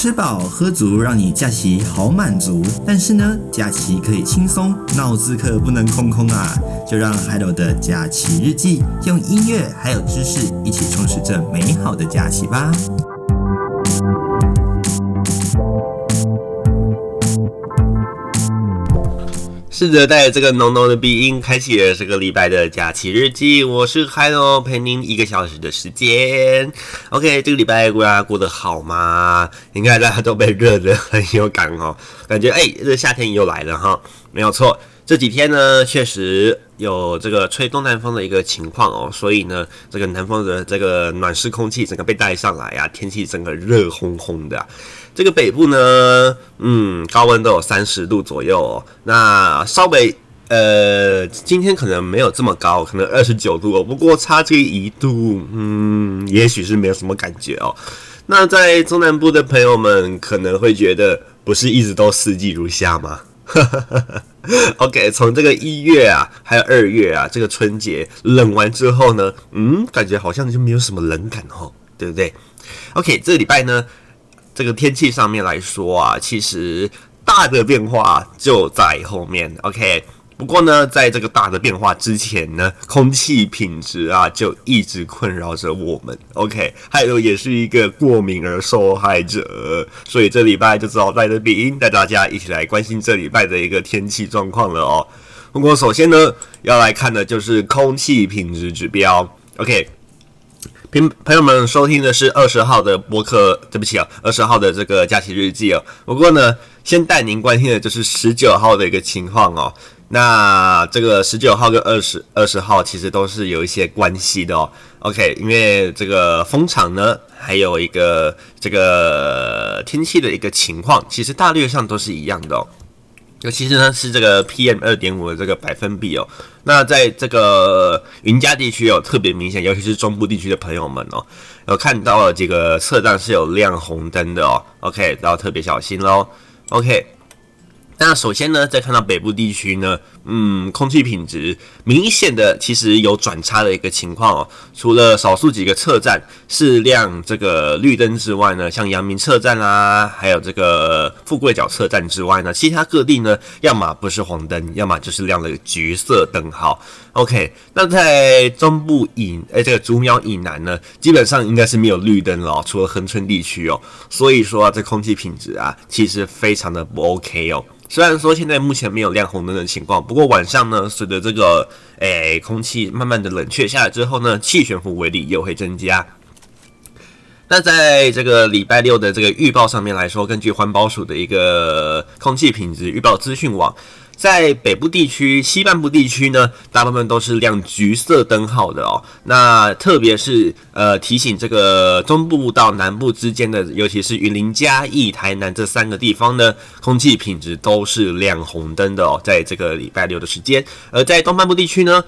吃饱喝足，让你假期好满足。但是呢，假期可以轻松，脑子可不能空空啊！就让 Hello 的假期日记用音乐还有知识一起充实这美好的假期吧。试着带着这个浓浓的鼻音，开启了这个礼拜的假期日记。我是 Hello，陪您一个小时的时间。OK，这个礼拜大家过得好吗？应该大家都被热得很有感哦，感觉哎，这夏天又来了哈。没有错，这几天呢确实有这个吹东南风的一个情况哦，所以呢，这个南方的这个暖湿空气整个被带上来啊，天气整个热烘烘的。这个北部呢，嗯，高温都有三十度左右哦。那稍微呃，今天可能没有这么高，可能二十九度。不过差这一度，嗯，也许是没有什么感觉哦。那在中南部的朋友们可能会觉得，不是一直都四季如夏吗？OK，从这个一月啊，还有二月啊，这个春节冷完之后呢，嗯，感觉好像就没有什么冷感哦，对不对？OK，这个礼拜呢。这个天气上面来说啊，其实大的变化就在后面。OK，不过呢，在这个大的变化之前呢，空气品质啊就一直困扰着我们。OK，还有也是一个过敏儿受害者，所以这礼拜就只好带着鼻音带大家一起来关心这礼拜的一个天气状况了哦。不过首先呢，要来看的就是空气品质指标。OK。朋朋友们，收听的是二十号的播客，对不起啊，二十号的这个假期日记哦。不过呢，先带您关心的就是十九号的一个情况哦。那这个十九号跟二十二十号其实都是有一些关系的哦。OK，因为这个风场呢，还有一个这个天气的一个情况，其实大略上都是一样的哦。尤其是呢，是这个 PM 二点五的这个百分比哦。那在这个云嘉地区有特别明显，尤其是中部地区的朋友们哦，有看到了这个测站是有亮红灯的哦。OK，然后特别小心喽。OK。那首先呢，再看到北部地区呢，嗯，空气品质明显的其实有转差的一个情况哦。除了少数几个测站是亮这个绿灯之外呢，像阳明测站啦，还有这个富贵角测站之外呢，其他各地呢，要么不是黄灯，要么就是亮了橘色灯号。OK，那在中部以诶、这个竹苗以南呢，基本上应该是没有绿灯了，除了恒春地区哦。所以说啊，这空气品质啊，其实非常的不 OK 哦。虽然说现在目前没有亮红灯的情况，不过晚上呢，随着这个诶、空气慢慢的冷却下来之后呢，气悬浮威力又会增加。那在这个礼拜六的这个预报上面来说，根据环保署的一个空气品质预报资讯网。在北部地区、西半部地区呢，大部分都是亮橘色灯号的哦。那特别是呃提醒这个中部到南部之间的，尤其是云林嘉义、台南这三个地方呢，空气品质都是亮红灯的哦。在这个礼拜六的时间，而在东半部地区呢，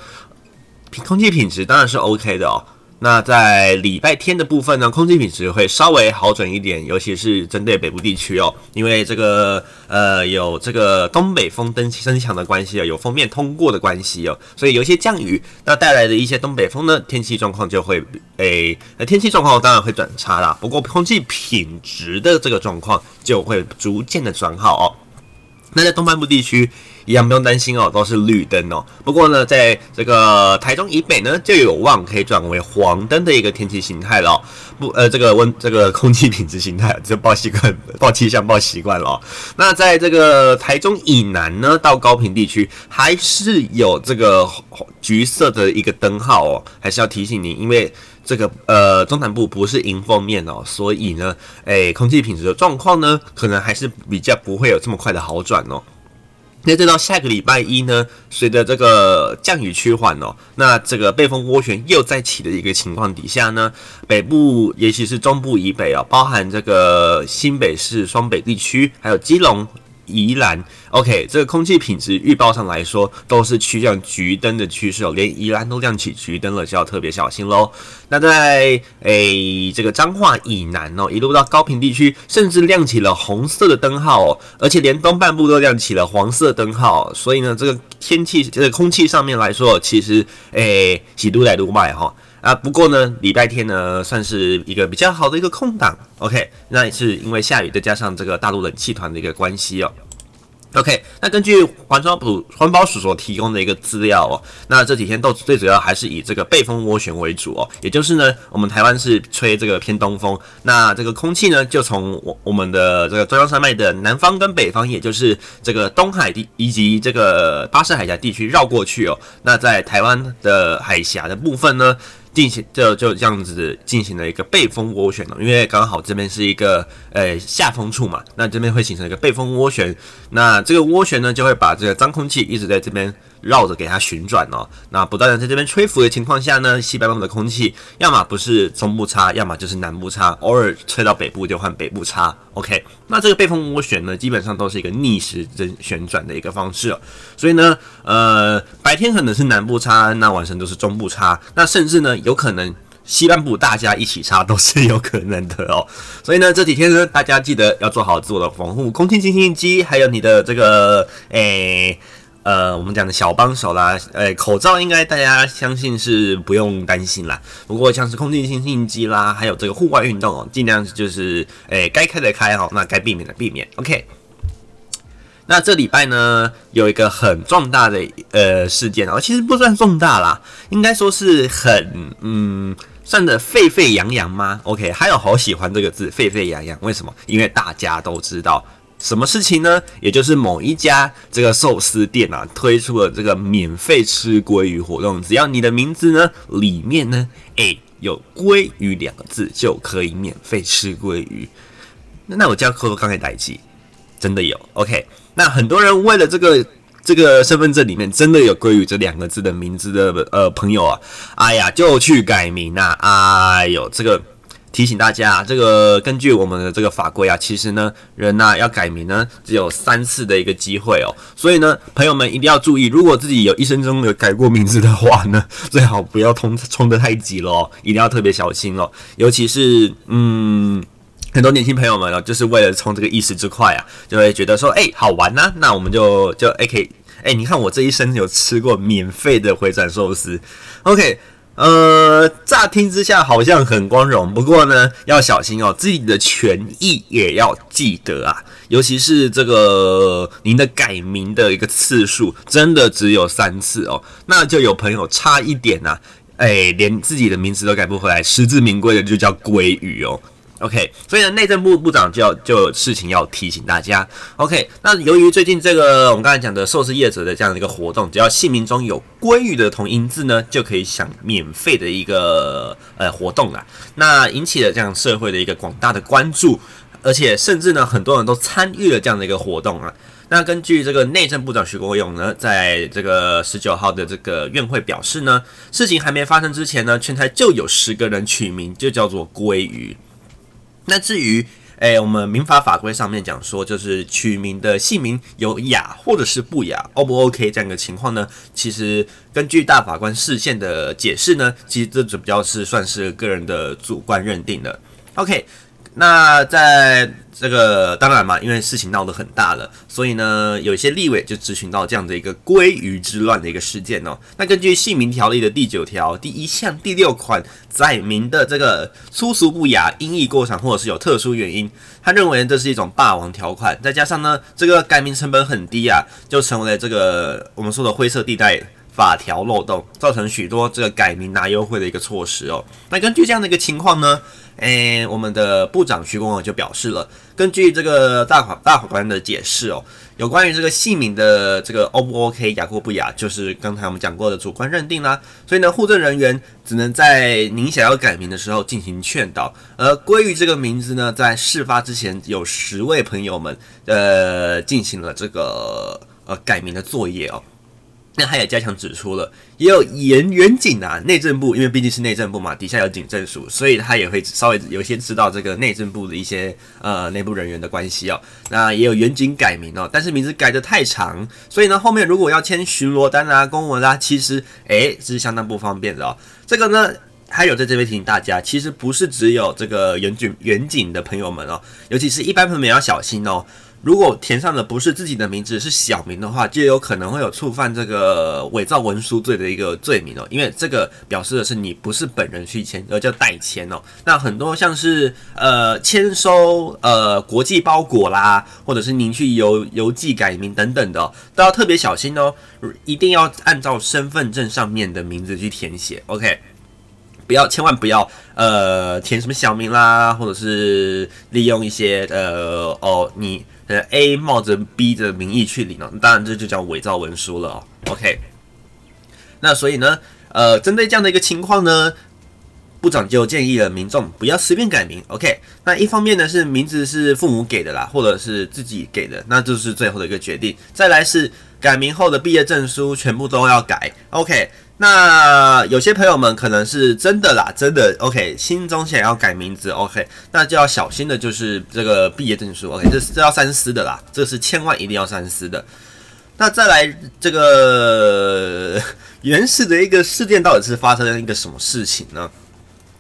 空气品质当然是 OK 的哦。那在礼拜天的部分呢，空气品质会稍微好转一点，尤其是针对北部地区哦，因为这个呃有这个东北风增增强的关系啊，有锋面通过的关系哦，所以有一些降雨，那带来的一些东北风呢，天气状况就会诶，那、天气状况当然会转差啦，不过空气品质的这个状况就会逐渐的转好哦。那在东半部地区。一样不用担心哦，都是绿灯哦。不过呢，在这个台中以北呢，就有望可以转为黄灯的一个天气形态了。不，呃，这个温，这个空气品质形态，就报习惯，报气象报习惯了。那在这个台中以南呢，到高屏地区还是有这个橘色的一个灯号哦，还是要提醒您，因为这个呃中南部不是迎风面哦，所以呢，诶，空气品质的状况呢，可能还是比较不会有这么快的好转哦。那这到下个礼拜一呢，随着这个降雨趋缓哦，那这个背风涡旋又再起的一个情况底下呢，北部尤其是中部以北哦，包含这个新北市双北地区，还有基隆。宜兰，OK，这个空气品质预报上来说都是趋向橘灯的趋势哦，连宜兰都亮起橘灯了，就要特别小心喽。那在诶这个彰化以南哦，一路到高屏地区，甚至亮起了红色的灯号哦，而且连东半部都亮起了黄色灯号，所以呢，这个天气这个空气上面来说，其实诶喜都来都卖哈。啊，不过呢，礼拜天呢算是一个比较好的一个空档，OK，那也是因为下雨，再加上这个大陆冷气团的一个关系哦。OK，那根据环保署环保署所提供的一个资料哦，那这几天都最主要还是以这个背风涡旋为主哦，也就是呢，我们台湾是吹这个偏东风，那这个空气呢就从我我们的这个中央山脉的南方跟北方，也就是这个东海地以及这个巴士海峡地区绕过去哦，那在台湾的海峡的部分呢。进行就就这样子进行了一个背风涡旋了，因为刚好这边是一个呃下风处嘛，那这边会形成一个背风涡旋，那这个涡旋呢就会把这个脏空气一直在这边。绕着给它旋转哦，那不断的在这边吹拂的情况下呢，西北方的空气要么不是中部差，要么就是南部差，偶尔吹到北部就换北部差。OK，那这个背风涡旋呢，基本上都是一个逆时针旋转的一个方式哦，所以呢，呃，白天可能是南部差，那晚上都是中部差，那甚至呢，有可能西半部大家一起差 都是有可能的哦。所以呢，这几天呢，大家记得要做好自我的防护，空气清新机，还有你的这个诶。呃，我们讲的小帮手啦，呃，口罩应该大家相信是不用担心啦。不过像是空气清新机啦，还有这个户外运动哦，尽量就是，诶，该开的开哈，那该避免的避免。OK。那这礼拜呢，有一个很重大的呃事件哦，其实不算重大啦，应该说是很嗯，算的沸沸扬扬吗？OK，还有好喜欢这个字，沸沸扬扬。为什么？因为大家都知道。什么事情呢？也就是某一家这个寿司店啊，推出了这个免费吃鲑鱼活动，只要你的名字呢里面呢，诶有鲑鱼两个字，就可以免费吃鲑鱼。那那我叫扣扣刚才代记，真的有 OK。那很多人为了这个这个身份证里面真的有鲑鱼这两个字的名字的呃朋友啊，哎呀就去改名啊，哎呦这个。提醒大家，这个根据我们的这个法规啊，其实呢，人呐、啊、要改名呢，只有三次的一个机会哦。所以呢，朋友们一定要注意，如果自己有一生中有改过名字的话呢，最好不要冲冲得太急了，一定要特别小心哦。尤其是嗯，很多年轻朋友们哦，就是为了冲这个一时之快啊，就会觉得说，哎，好玩呐、啊，那我们就就 AK，哎，你看我这一生有吃过免费的回转寿司，OK。呃，乍听之下好像很光荣，不过呢，要小心哦，自己的权益也要记得啊。尤其是这个您的改名的一个次数，真的只有三次哦，那就有朋友差一点呐、啊，哎，连自己的名字都改不回来，实至名归的就叫鲑鱼哦。OK，所以呢，内政部部长就要就有事情要提醒大家。OK，那由于最近这个我们刚才讲的寿司业者的这样的一个活动，只要姓名中有“鲑鱼”的同音字呢，就可以享免费的一个呃活动了。那引起了这样社会的一个广大的关注，而且甚至呢，很多人都参与了这样的一个活动啊。那根据这个内政部长徐国勇呢，在这个十九号的这个院会表示呢，事情还没发生之前呢，全台就有十个人取名就叫做“鲑鱼”。那至于，诶，我们民法法规上面讲说，就是取名的姓名有雅或者是不雅，O 不 OK 这样一个情况呢？其实根据大法官释宪的解释呢，其实这比较是算是个人的主观认定的。OK。那在这个当然嘛，因为事情闹得很大了，所以呢，有一些立委就质询到这样的一个“鲑鱼之乱”的一个事件哦。那根据姓名条例的第九条第一项第六款载明的这个粗俗不雅、音译过长或者是有特殊原因，他认为这是一种霸王条款，再加上呢，这个改名成本很低啊，就成为了这个我们说的灰色地带。法条漏洞，造成许多这个改名拿优惠的一个措施哦。那根据这样的一个情况呢，诶，我们的部长徐公勇就表示了，根据这个大法大法官的解释哦，有关于这个姓名的这个 O 不 OK 雅或不雅，就是刚才我们讲过的主观认定啦。所以呢，户政人员只能在您想要改名的时候进行劝导。而鲑鱼这个名字呢，在事发之前，有十位朋友们呃进行了这个呃改名的作业哦。那他也加强指出了，也有严员警啊，内政部，因为毕竟是内政部嘛，底下有警政署，所以他也会稍微有些知道这个内政部的一些呃内部人员的关系哦。那也有员警改名哦，但是名字改得太长，所以呢后面如果要签巡逻单啊、公文啊，其实诶是相当不方便的哦。这个呢还有在这边提醒大家，其实不是只有这个员警员警的朋友们哦，尤其是一般朋友们要小心哦。如果填上的不是自己的名字，是小名的话，就有可能会有触犯这个伪造文书罪的一个罪名哦。因为这个表示的是你不是本人去签，而叫代签哦。那很多像是呃签收呃国际包裹啦，或者是您去邮邮寄改名等等的，都要特别小心哦，一定要按照身份证上面的名字去填写。OK。不要，千万不要，呃，填什么小名啦，或者是利用一些呃哦，你呃 A 冒着 B 的名义去领了，当然这就叫伪造文书了哦。OK，那所以呢，呃，针对这样的一个情况呢，部长就建议了民众不要随便改名。OK，那一方面呢是名字是父母给的啦，或者是自己给的，那就是最后的一个决定。再来是改名后的毕业证书全部都要改。OK。那有些朋友们可能是真的啦，真的 OK，心中想要改名字 OK，那就要小心的，就是这个毕业证书 OK，这是要三思的啦，这是千万一定要三思的。那再来这个原始的一个事件到底是发生了一个什么事情呢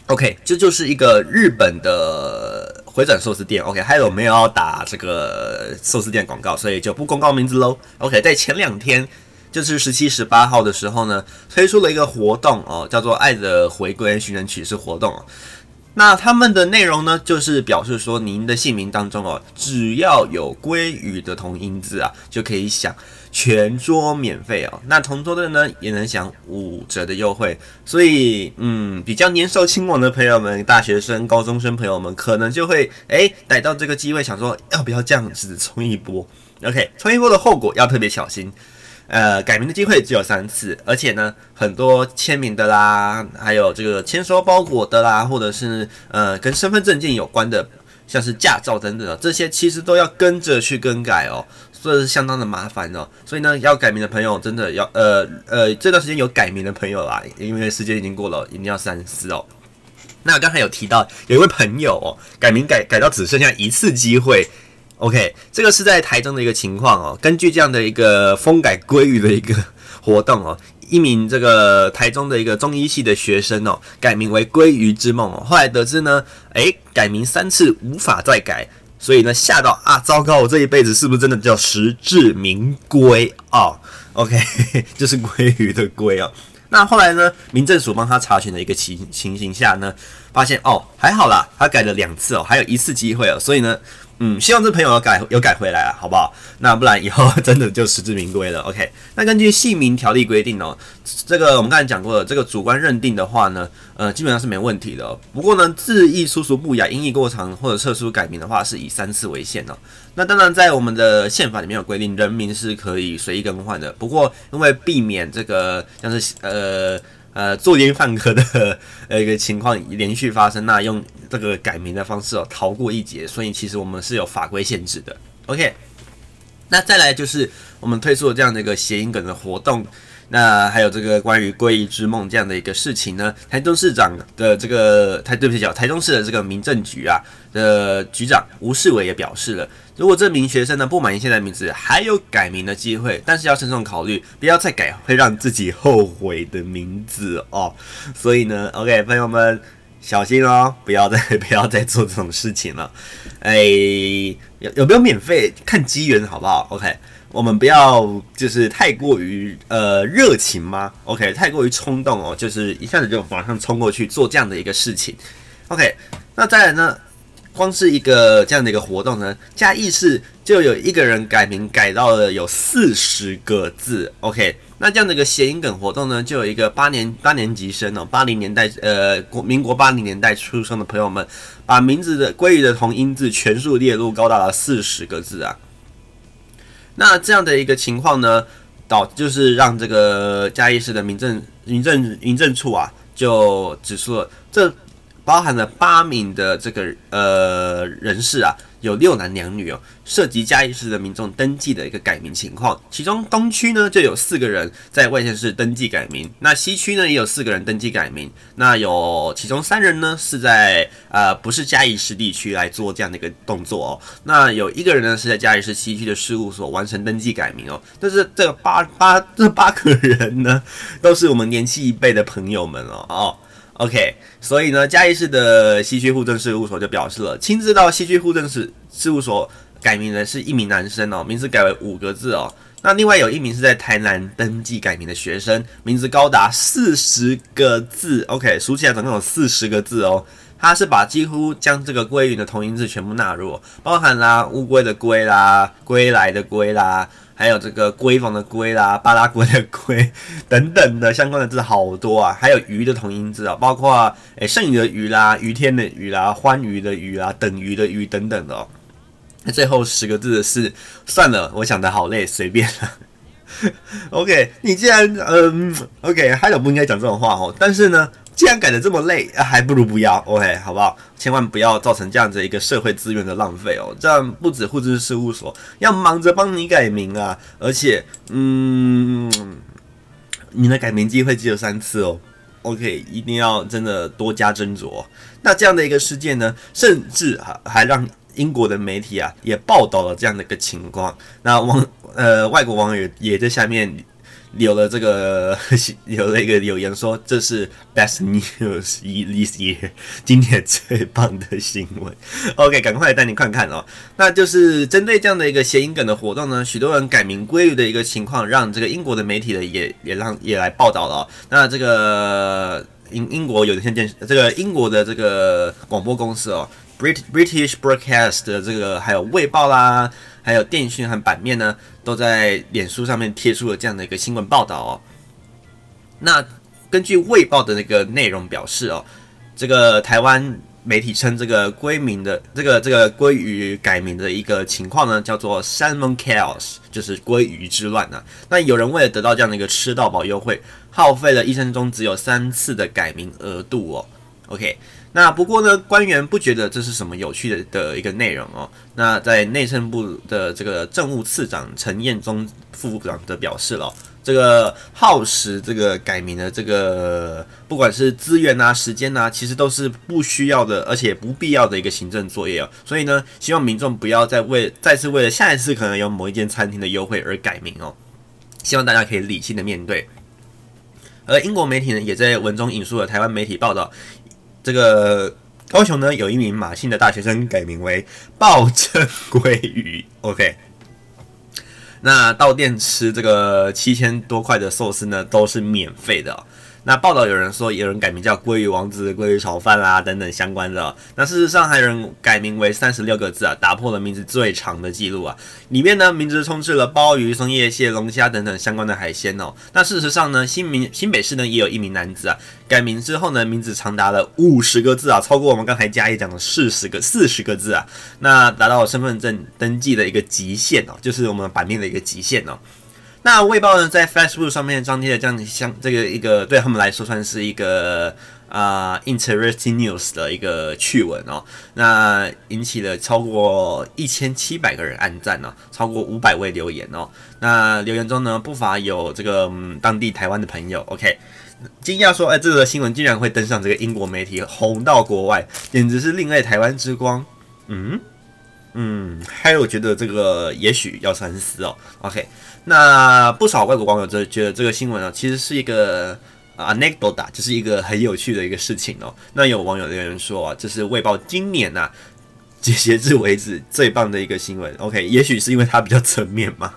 ？OK，这就是一个日本的回转寿司店 OK，还有没有要打这个寿司店广告，所以就不公告名字喽。OK，在前两天。就是十七、十八号的时候呢，推出了一个活动哦，叫做“爱的回归寻人启事活动”。那他们的内容呢，就是表示说，您的姓名当中哦，只要有鲑鱼的同音字啊，就可以享全桌免费哦。那同桌的呢，也能享五折的优惠。所以，嗯，比较年少轻狂的朋友们，大学生、高中生朋友们，可能就会哎逮到这个机会，想说要不要这样子冲一波？OK，冲一波的后果要特别小心。呃，改名的机会只有三次，而且呢，很多签名的啦，还有这个签收包裹的啦，或者是呃跟身份证件有关的，像是驾照等等的，这些其实都要跟着去更改哦，所以是相当的麻烦哦。所以呢，要改名的朋友真的要呃呃这段时间有改名的朋友啦，因为时间已经过了，一定要三思哦。那刚才有提到有一位朋友哦，改名改改到只剩下一次机会。OK，这个是在台中的一个情况哦。根据这样的一个封改鲑鱼的一个活动哦，一名这个台中的一个中医系的学生哦，改名为鲑鱼之梦哦。后来得知呢，诶，改名三次无法再改，所以呢吓到啊，糟糕，我这一辈子是不是真的叫实至名归哦？OK，就是鲑鱼的鲑哦。那后来呢，民政署帮他查询的一个情情形下呢，发现哦还好啦，他改了两次哦，还有一次机会哦，所以呢。嗯，希望这朋友改有改回来啊，好不好？那不然以后真的就实至名归了。OK，那根据姓名条例规定哦，这个我们刚才讲过了，这个主观认定的话呢，呃，基本上是没问题的。不过呢，字义粗俗不雅、音译过长或者特殊改名的话，是以三次为限哦。那当然，在我们的宪法里面有规定，人名是可以随意更换的。不过因为避免这个像是呃。呃，作奸犯科的 呃一个情况连续发生，那用这个改名的方式哦逃过一劫，所以其实我们是有法规限制的。OK，那再来就是我们推出了这样的一个谐音梗的活动，那还有这个关于“鲑鱼之梦”这样的一个事情呢，台中市长的这个台对不起叫台中市的这个民政局啊的局长吴世伟也表示了。如果这名学生呢不满意现在名字，还有改名的机会，但是要慎重考虑，不要再改会让自己后悔的名字哦。所以呢，OK，朋友们小心哦，不要再不要再做这种事情了。哎，有有没有免费看机缘好不好？OK，我们不要就是太过于呃热情吗？OK，太过于冲动哦，就是一下子就马上冲过去做这样的一个事情。OK，那再来呢？光是一个这样的一个活动呢，嘉义市就有一个人改名改到了有四十个字，OK，那这样的一个谐音梗活动呢，就有一个八年八年级生哦，八零年代呃国民国八零年代出生的朋友们，把名字的鲑鱼的同音字全数列入，高达了四十个字啊。那这样的一个情况呢，导就是让这个嘉义市的民政民政民政处啊，就指出了这。包含了八名的这个呃人士啊，有六男两女哦，涉及嘉义市的民众登记的一个改名情况。其中东区呢就有四个人在外县市登记改名，那西区呢也有四个人登记改名。那有其中三人呢是在呃不是嘉义市地区来做这样的一个动作哦。那有一个人呢是在嘉义市西区的事务所完成登记改名哦。但是这八八这八个人呢，都是我们年轻一辈的朋友们哦哦。OK，所以呢，嘉义市的西区户政事务所就表示了，亲自到西区户政事事务所改名的是一名男生哦，名字改为五个字哦。那另外有一名是在台南登记改名的学生，名字高达四十个字，OK，数起来总共有四十个字哦。他是把几乎将这个鲑鱼的同音字全部纳入，包含啦乌龟的龟啦、归来的归啦，还有这个闺房的闺啦、巴拉圭的龟等等的相关的字好多啊，还有鱼的同音字啊，包括诶剩余的鱼啦、余天的鱼啦、欢愉的鱼啦、等鱼的鱼等等的哦。那最后十个字是算了，我想的好累，随便了。OK，你既然嗯，OK，还有不应该讲这种话哦，但是呢。既然改的这么累，还不如不要，OK，好不好？千万不要造成这样子一个社会资源的浪费哦。这样不止户政事务所要忙着帮你改名啊，而且，嗯，你的改名机会只有三次哦。OK，一定要真的多加斟酌。那这样的一个事件呢，甚至还还让英国的媒体啊也报道了这样的一个情况。那网呃外国网友也在下面。有了这个，有了一个留言说，这是 best news this year，今年最棒的新闻。OK，赶快带你看看哦。那就是针对这样的一个谐音梗的活动呢，许多人改名归于的一个情况，让这个英国的媒体呢也也让也来报道了。那这个英英国有线电视，这个英国的这个广播公司哦，Brit British Broadcast 的这个还有卫报啦。还有电讯和版面呢，都在脸书上面贴出了这样的一个新闻报道哦。那根据卫报的那个内容表示哦，这个台湾媒体称这个鲑名的这个这个鲑鱼改名的一个情况呢，叫做 Salmon Chaos，就是鲑鱼之乱啊。那有人为了得到这样的一个吃到饱优惠，耗费了一生中只有三次的改名额度哦。OK。那不过呢，官员不觉得这是什么有趣的的一个内容哦。那在内政部的这个政务次长陈彦宗副部长的表示了，这个耗时这个改名的这个不管是资源啊、时间啊，其实都是不需要的，而且不必要的一个行政作业哦。所以呢，希望民众不要再为再次为了下一次可能有某一间餐厅的优惠而改名哦。希望大家可以理性的面对。而英国媒体呢，也在文中引述了台湾媒体报道。这个高雄呢，有一名马姓的大学生改名为暴政鲑鱼。OK，那到店吃这个七千多块的寿司呢，都是免费的。那报道有人说，有人改名叫鲑鱼王子、鲑鱼炒饭啦等等相关的。那事实上还有人改名为三十六个字啊，打破了名字最长的记录啊。里面呢，名字充斥了鲍鱼、松叶蟹、龙虾等等相关的海鲜哦。那事实上呢，新名新北市呢也有一名男子啊，改名之后呢，名字长达了五十个字啊，超过我们刚才嘉义讲的四十个四十个字啊，那达到身份证登记的一个极限哦，就是我们版面的一个极限哦。那卫报呢，在 Facebook 上面张贴了这样像这个一个对他们来说算是一个啊、interesting news 的一个趣闻哦。那引起了超过一千七百个人按赞哦，超过五百位留言哦。那留言中呢，不乏有这个、嗯、当地台湾的朋友。OK，惊讶说，哎，这个新闻竟然会登上这个英国媒体，红到国外，简直是另类台湾之光。嗯嗯，还有觉得这个也许要三思哦。OK。那不少外国网友这觉得这个新闻啊，其实是一个啊 anecdote，就是一个很有趣的一个事情哦。那有网友留言说啊，这是卫报今年呐、截至为止最棒的一个新闻，OK，也许是因为它比较侧面嘛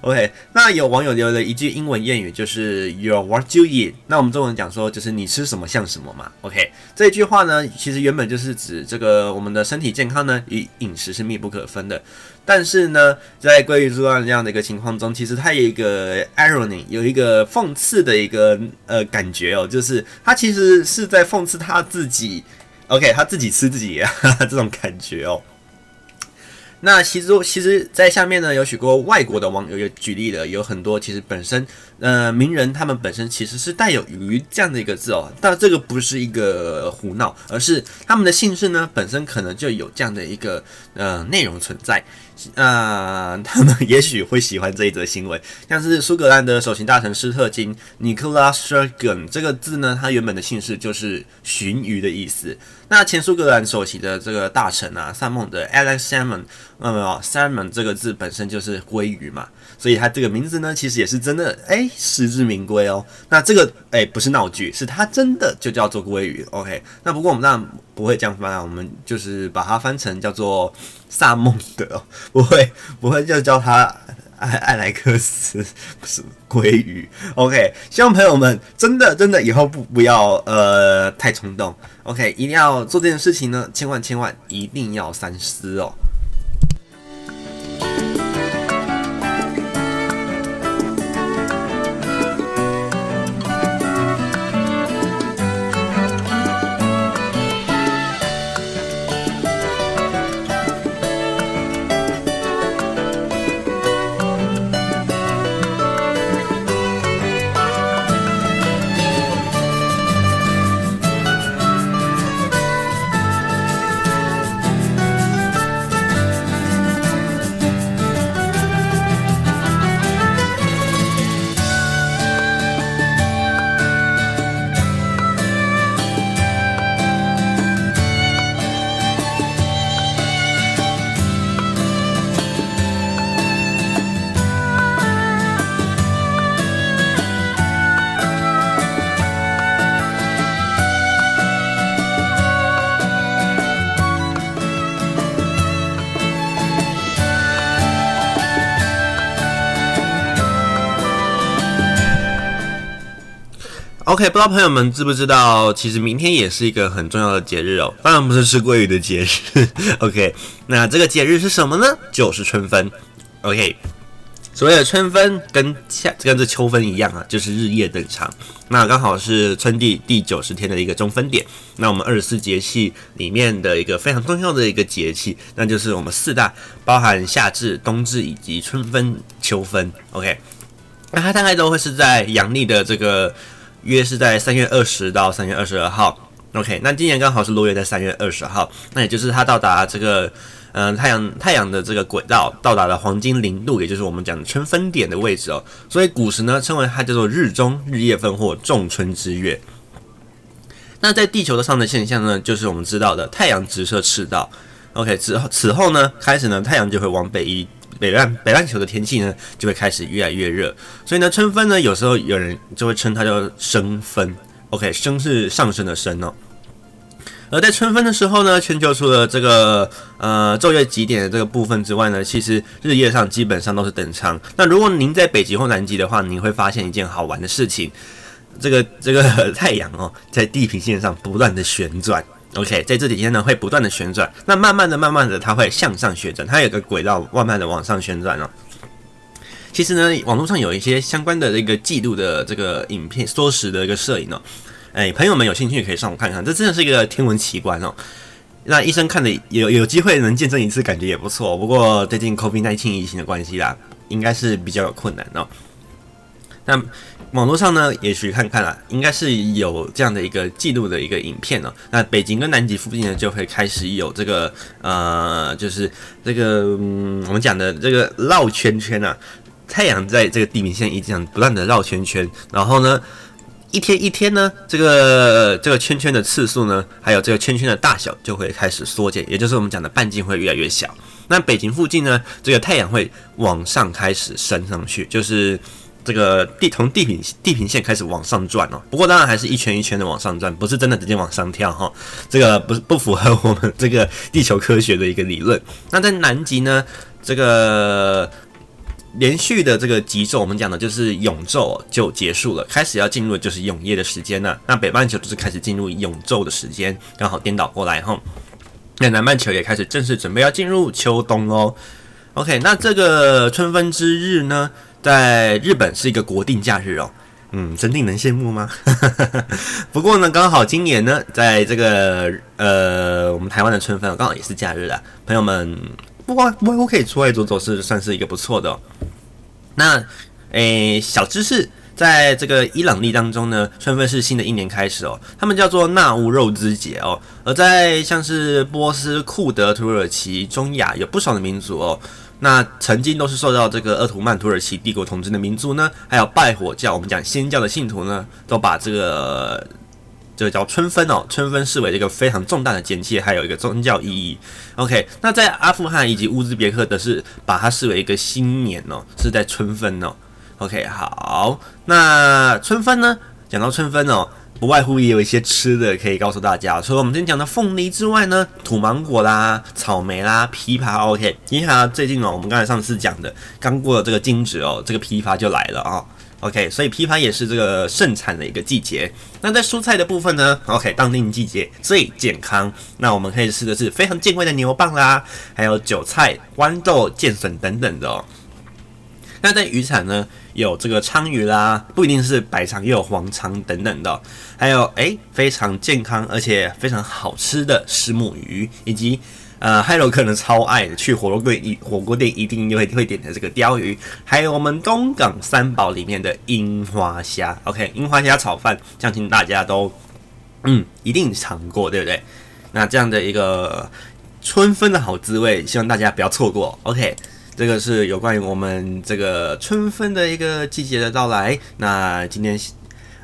，OK。那有网友留了一句英文谚语，就是 "You are what you eat”。那我们中文讲说，就是你吃什么像什么嘛，OK。这句话呢，其实原本就是指这个我们的身体健康呢与饮食是密不可分的。但是呢，在鲑鱼之乱这样的一个情况中，其实它有一个 irony，有一个讽刺的一个呃感觉哦，就是它其实是在讽刺他自己。OK，他自己吃自己啊，这种感觉哦。那其实，其实，在下面呢，有许多外国的网友也举例了，有很多其实本身，呃，名人他们本身其实是带有“鱼”这样的一个字哦，但这个不是一个胡闹，而是他们的姓氏呢本身可能就有这样的一个呃内容存在。啊、他们也许会喜欢这一则新闻，像是苏格兰的首席大臣施特金 （Nicola s t r g e n 这个字呢，它原本的姓氏就是鲟鱼的意思。那前苏格兰首席的这个大臣啊，萨蒙的 Alex Salmond 那么 salmon 这个字本身就是鲑鱼嘛，所以它这个名字呢，其实也是真的，哎，实至名归哦。那这个哎不是闹剧，是它真的就叫做鲑鱼。OK，那不过我们当然不会这样翻啊，我们就是把它翻成叫做萨孟德，不会不会就叫它。艾艾莱克斯不是鲑鱼，OK，希望朋友们真的真的以后不不要呃太冲动，OK，一定要做这件事情呢，千万千万一定要三思哦。OK，不知道朋友们知不知道，其实明天也是一个很重要的节日哦。当然不是吃鲑鱼的节日。OK，那这个节日是什么呢？就是春分。OK，所谓的春分跟夏跟这秋分一样啊，就是日夜等长。那刚好是春季第九十天的一个中分点。那我们二十四节气里面的一个非常重要的一个节气，那就是我们四大，包含夏至、冬至以及春分、秋分。OK，那它大概都会是在阳历的这个。约是在三月二十到三月二十二号，OK，那今年刚好是落月在三月二十号，那也就是它到达这个，嗯、呃，太阳太阳的这个轨道到达了黄金零度，也就是我们讲的春分点的位置哦，所以古时呢称为它叫做日中日夜分或仲春之月。那在地球的上的现象呢，就是我们知道的太阳直射赤道，OK，此后此后呢开始呢太阳就会往北移。北半北半球的天气呢，就会开始越来越热，所以呢，春分呢，有时候有人就会称它叫升分。OK，升是上升的升哦。而在春分的时候呢，全球除了这个呃昼夜极点的这个部分之外呢，其实日夜上基本上都是等长。那如果您在北极或南极的话，您会发现一件好玩的事情，这个这个 太阳哦，在地平线上不断的旋转。OK，在这几天呢，会不断的旋转，那慢慢的、慢慢的，它会向上旋转，它有个轨道，慢慢的往上旋转哦。其实呢，网络上有一些相关的这个记录的这个影片缩时的一个摄影哦，哎，朋友们有兴趣可以上网看看，这真的是一个天文奇观哦。那医生看的有有机会能见证一次，感觉也不错。不过最近 COVID-19 疫情的关系啦，应该是比较有困难哦。那网络上呢，也许看看啦，应该是有这样的一个记录的一个影片哦。那北极跟南极附近呢，就会开始有这个呃，就是这个嗯，我们讲的这个绕圈圈啊，太阳在这个地平线一直这样不断的绕圈圈，然后呢，一天一天呢，这个这个圈圈的次数呢，还有这个圈圈的大小就会开始缩减，也就是我们讲的半径会越来越小。那北极附近呢，这个太阳会往上开始升上去，就是。这个地从地平地平线开始往上转哦，不过当然还是一圈一圈的往上转，不是真的直接往上跳哈。这个不是不符合我们这个地球科学的一个理论。那在南极呢，这个连续的这个极昼，我们讲的就是永昼就结束了，开始要进入的就是永夜的时间了。那北半球就是开始进入永昼的时间，刚好颠倒过来哈。那南半球也开始正式准备要进入秋冬哦。OK，那这个春分之日呢，在日本是一个国定假日哦，嗯，真令人羡慕吗？不过呢，刚好今年呢，在这个呃，我们台湾的春分刚好也是假日啊。朋友们，不过不过可以出外走走，是算是一个不错的哦。那诶，小知识，在这个伊朗历当中呢，春分是新的一年开始哦，他们叫做纳乌肉之节哦。而在像是波斯、库德、土耳其、中亚有不少的民族哦。那曾经都是受到这个鄂图曼土耳其帝国统治的民族呢，还有拜火教，我们讲祆教的信徒呢，都把这个这个叫春分哦，春分视为一个非常重大的节气，还有一个宗教意义。OK，那在阿富汗以及乌兹别克的是把它视为一个新年哦，是在春分哦。OK，好，那春分呢？讲到春分哦。不外乎也有一些吃的可以告诉大家，除了我们今天讲的凤梨之外呢，土芒果啦、草莓啦、枇杷，OK，枇杷最近哦，我们刚才上次讲的，刚过了这个惊蛰哦，这个枇杷就来了啊、，OK，所以枇杷也是这个盛产的一个季节。那在蔬菜的部分呢，OK，当令季节最健康，那我们可以吃的是非常健胃的牛蒡啦，还有韭菜、豌豆、剑笋等等的哦。那在渔产呢，有这个鲳鱼啦，不一定是白鲳，也有黄鲳等等的，还有诶、非常健康而且非常好吃的石目鱼，以及呃还有可能超爱的去火锅店一火锅店一定会会点的这个鲷鱼，还有我们东港三宝里面的樱花虾，OK，樱花虾炒饭，相信大家都嗯一定尝过，对不对？那这样的一个春分的好滋味，希望大家不要错过，OK。这个是有关于我们这个春分的一个季节的到来。那今天，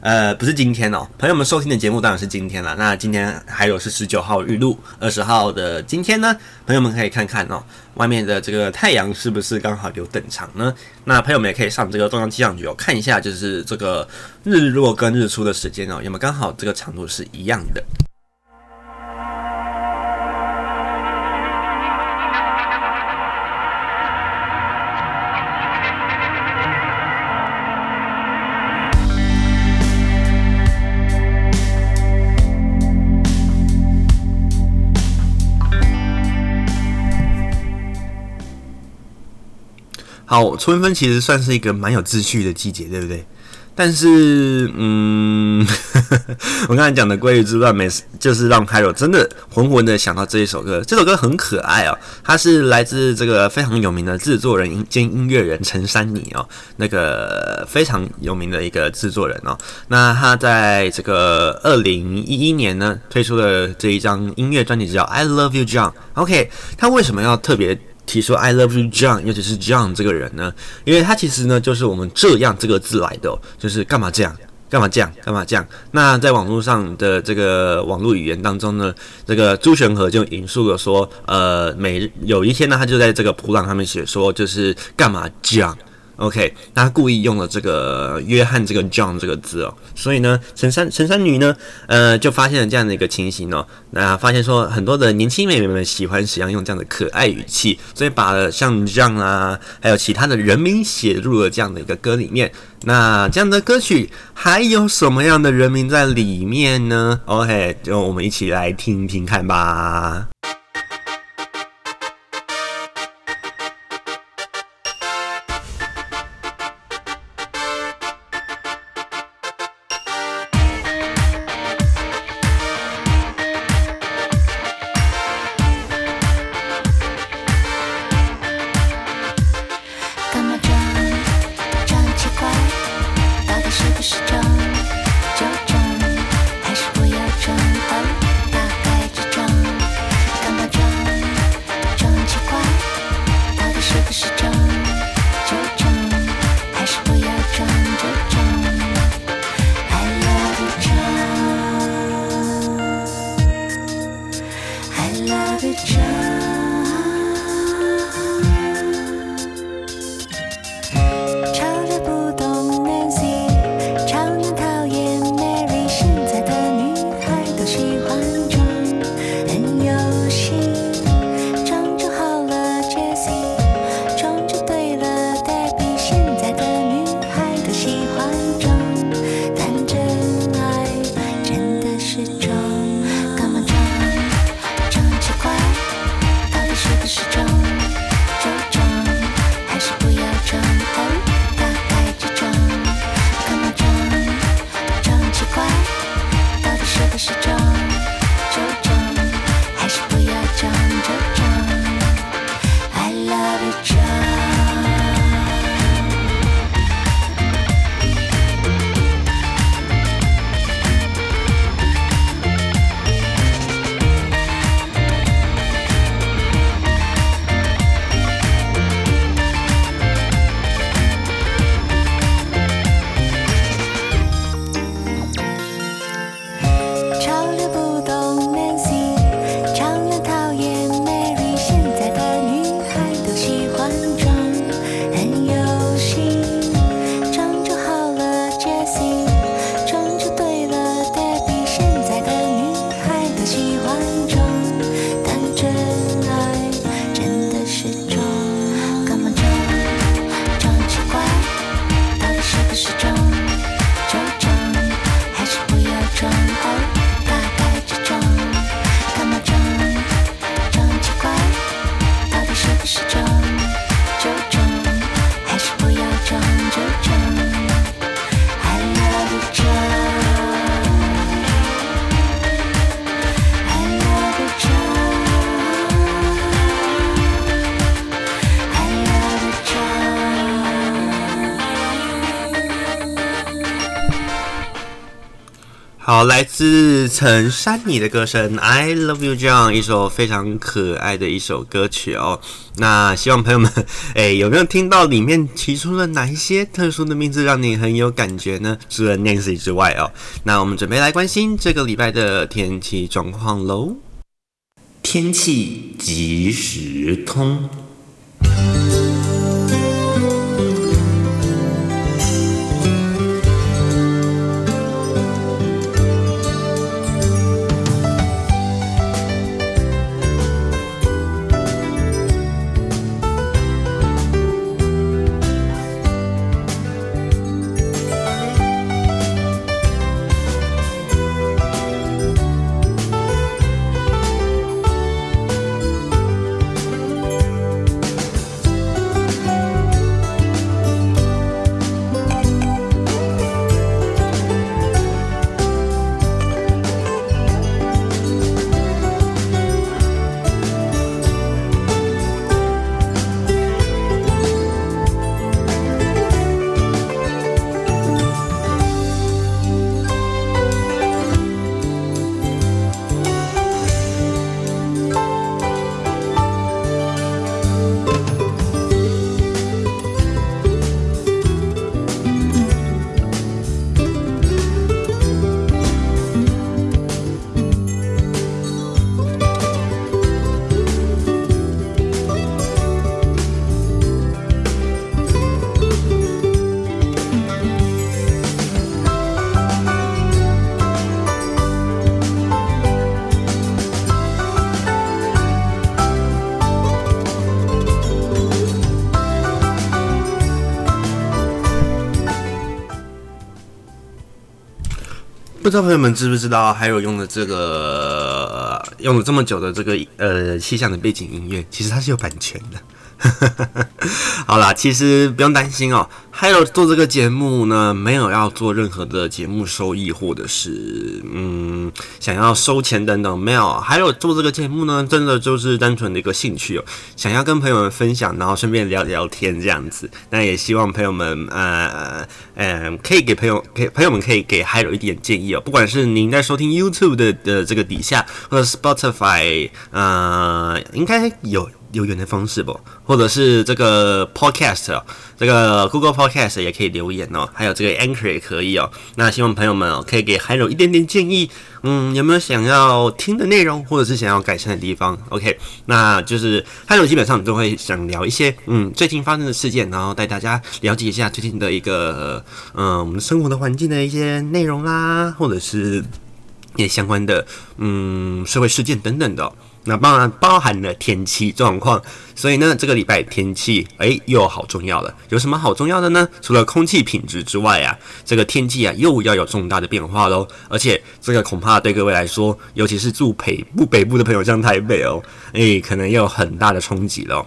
呃，不是今天哦，朋友们收听的节目当然是今天了。那今天还有是十九号预录，二十号的今天呢，朋友们可以看看哦，外面的这个太阳是不是刚好有等长呢？那朋友们也可以上这个中央气象局哦，看一下就是这个日落跟日出的时间哦，有没有刚好这个长度是一样的。好，春分其实算是一个蛮有秩序的季节，对不对？但是，嗯，我刚才讲的《鲑鱼之乱》没，就是让 Hiro 真的浑浑的想到这一首歌。这首歌很可爱哦，它是来自这个非常有名的制作人兼音乐人陈珊妮哦，那个非常有名的一个制作人哦。那他在这个二零一一年呢推出了这一张音乐专辑，叫《I Love You John》。OK，他为什么要特别？提出 I love you John，尤其是 John 这个人呢，因为他其实呢就是我们这样这个字来的，就是干嘛这样，干嘛这样，干嘛这样。那在网络上的这个网络语言当中呢，这个朱玄和就引述了说，呃，每有一天呢，他就在这个普朗上面写说，就是干嘛这样。OK，他故意用了这个约翰这个 John 这个字哦，所以呢，陈珊陈珊妮呢，呃，就发现了这样的一个情形哦，那发现说很多的年轻妹妹们喜欢使用用这样的可爱语气，所以把像 John 啊，还有其他的人名写入了这样的一个歌里面。那这样的歌曲还有什么样的人名在里面呢？OK，就我们一起来听听看吧。好，来自陈珊妮的歌声《I Love You》这样一首非常可爱的一首歌曲哦。那希望朋友们，哎，有没有听到里面提出了哪一些特殊的名字，让你很有感觉呢？除了 Nancy 之外哦，那我们准备来关心这个礼拜的天气状况喽。天气即时通。道朋友们知不知道，还有用的这个用了这么久的这个呃气象的背景音乐，其实它是有版权的。好啦，其实不用担心哦。还有做这个节目呢，没有要做任何的节目收益，或者是嗯想要收钱等等，没有。还有做这个节目呢，真的就是单纯的一个兴趣哦，想要跟朋友们分享，然后顺便聊聊天这样子。那也希望朋友们呃呃可以给朋友给朋友们可以给还有一点建议哦，不管是您在收听 YouTube 的的这个底下，或者 Spotify，呃应该有。留言的方式不，或者是这个 Podcast，这个 Google Podcast 也可以留言哦，还有这个 Anchor 也可以哦。那希望朋友们哦，可以给还有一点点建议，嗯，有没有想要听的内容，或者是想要改善的地方？OK，那就是还有基本上都会想聊一些嗯最近发生的事件，然后带大家了解一下最近的一个嗯我们生活的环境的一些内容啦，或者是一些相关的嗯社会事件等等的。那当然包含了天气状况，所以呢，这个礼拜天气诶又好重要了。有什么好重要的呢？除了空气品质之外啊，这个天气啊又要有重大的变化喽。而且这个恐怕对各位来说，尤其是住北部北部的朋友，像台北哦，诶可能又有很大的冲击喽。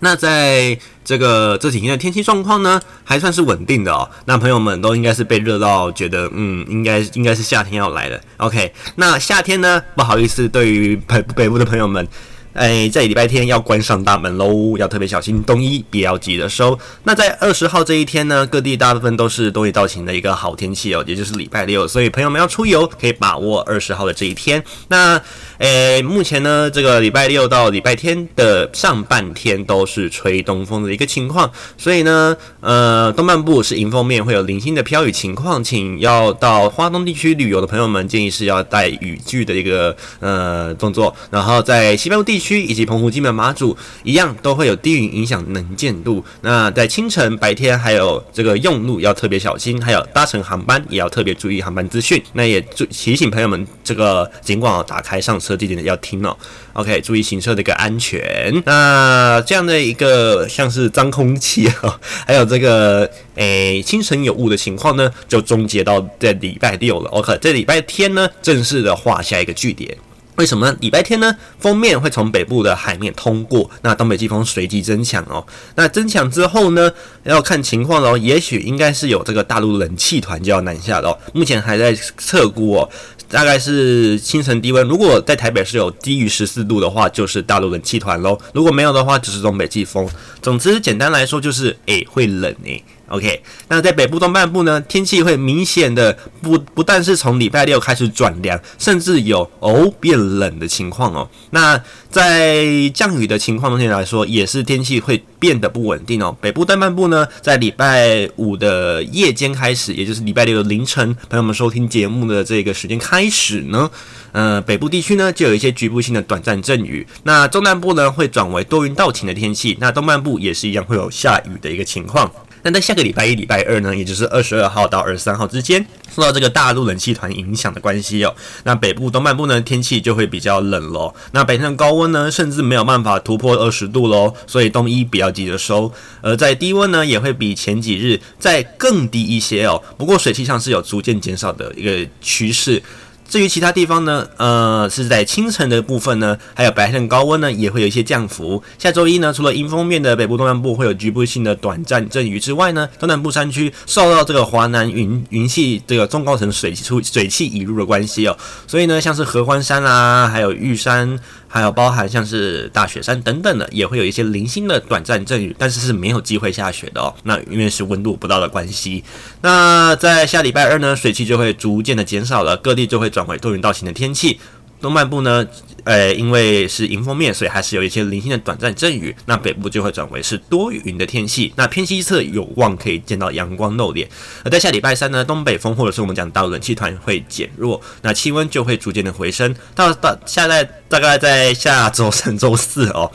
那在这个这几天的天气状况呢，还算是稳定的哦。那朋友们都应该是被热到觉得，嗯，应该应该是夏天要来了。OK，那夏天呢，不好意思，对于北北部的朋友们。哎，在礼拜天要关上大门喽，要特别小心冬衣，别要急着收。那在二十号这一天呢，各地大部分都是多云到晴的一个好天气哦，也就是礼拜六，所以朋友们要出游可以把握二十号的这一天。那，诶，目前呢，这个礼拜六到礼拜天的上半天都是吹东风的一个情况，所以呢，呃，东半部是迎风面会有零星的飘雨情况，请要到花东地区旅游的朋友们建议是要带雨具的一个呃动作，然后在西半部地区以及澎湖、金门、马祖一样，都会有低云影响能见度。那在清晨、白天还有这个用路要特别小心，还有搭乘航班也要特别注意航班资讯。那也注提醒朋友们，这个尽管打开上车车地点的要听哦。OK，注意行车的一个安全。那这样的一个像是脏空气啊，还有这个诶、清晨有雾的情况呢，就终结到在礼拜六了。OK，在礼拜天呢，正式的画下一个句点。为什么呢？礼拜天呢，锋面会从北部的海面通过，那东北季风随即增强哦。那增强之后呢，要看情况喽。也许应该是有这个大陆冷气团就要南下了。目前还在测估哦，大概是清晨低温。如果在台北是有低于十四度的话，就是大陆冷气团喽。如果没有的话，就是东北季风。总之，简单来说就是，诶，会冷诶。OK，那在北部东半部呢，天气会明显的不不但是从礼拜六开始转凉，甚至有哦变冷的情况哦。那在降雨的情况中间来说，也是天气会变得不稳定哦。北部东半部呢，在礼拜五的夜间开始，也就是礼拜六的凌晨，朋友们收听节目的这个时间开始呢，呃，北部地区呢就有一些局部性的短暂阵雨。那中南部呢会转为多云到晴的天气，那东半部也是一样会有下雨的一个情况。那在下个礼拜一、礼拜二呢，也就是二十二号到二十三号之间，受到这个大陆冷气团影响的关系哦，那北部东半部呢，天气就会比较冷喽。那白天的高温呢，甚至没有办法突破二十度喽，所以冬衣不要急着收。而在低温呢，也会比前几日再更低一些哦。不过水气上是有逐渐减少的一个趋势。至于其他地方呢，呃，是在清晨的部分呢，还有白天高温呢，也会有一些降幅。下周一呢，除了迎风面的北部东南部会有局部性的短暂阵雨之外呢，东南部山区受到这个华南云云系这个中高层水出水汽引入的关系哦，所以呢，像是合欢山啊，还有玉山。还有包含像是大雪山等等的，也会有一些零星的短暂阵雨，但是是没有机会下雪的哦。那因为是温度不到的关系，那在下礼拜二呢，水汽就会逐渐的减少了，各地就会转回多云到晴的天气。东半部呢，呃，因为是迎风面，所以还是有一些零星的短暂阵雨。那北部就会转为是多云的天气。那偏西侧有望可以见到阳光露脸。而在下礼拜三呢，东北风或者是我们讲到冷气团会减弱，那气温就会逐渐的回升。到到下在大概在下周三、周四哦。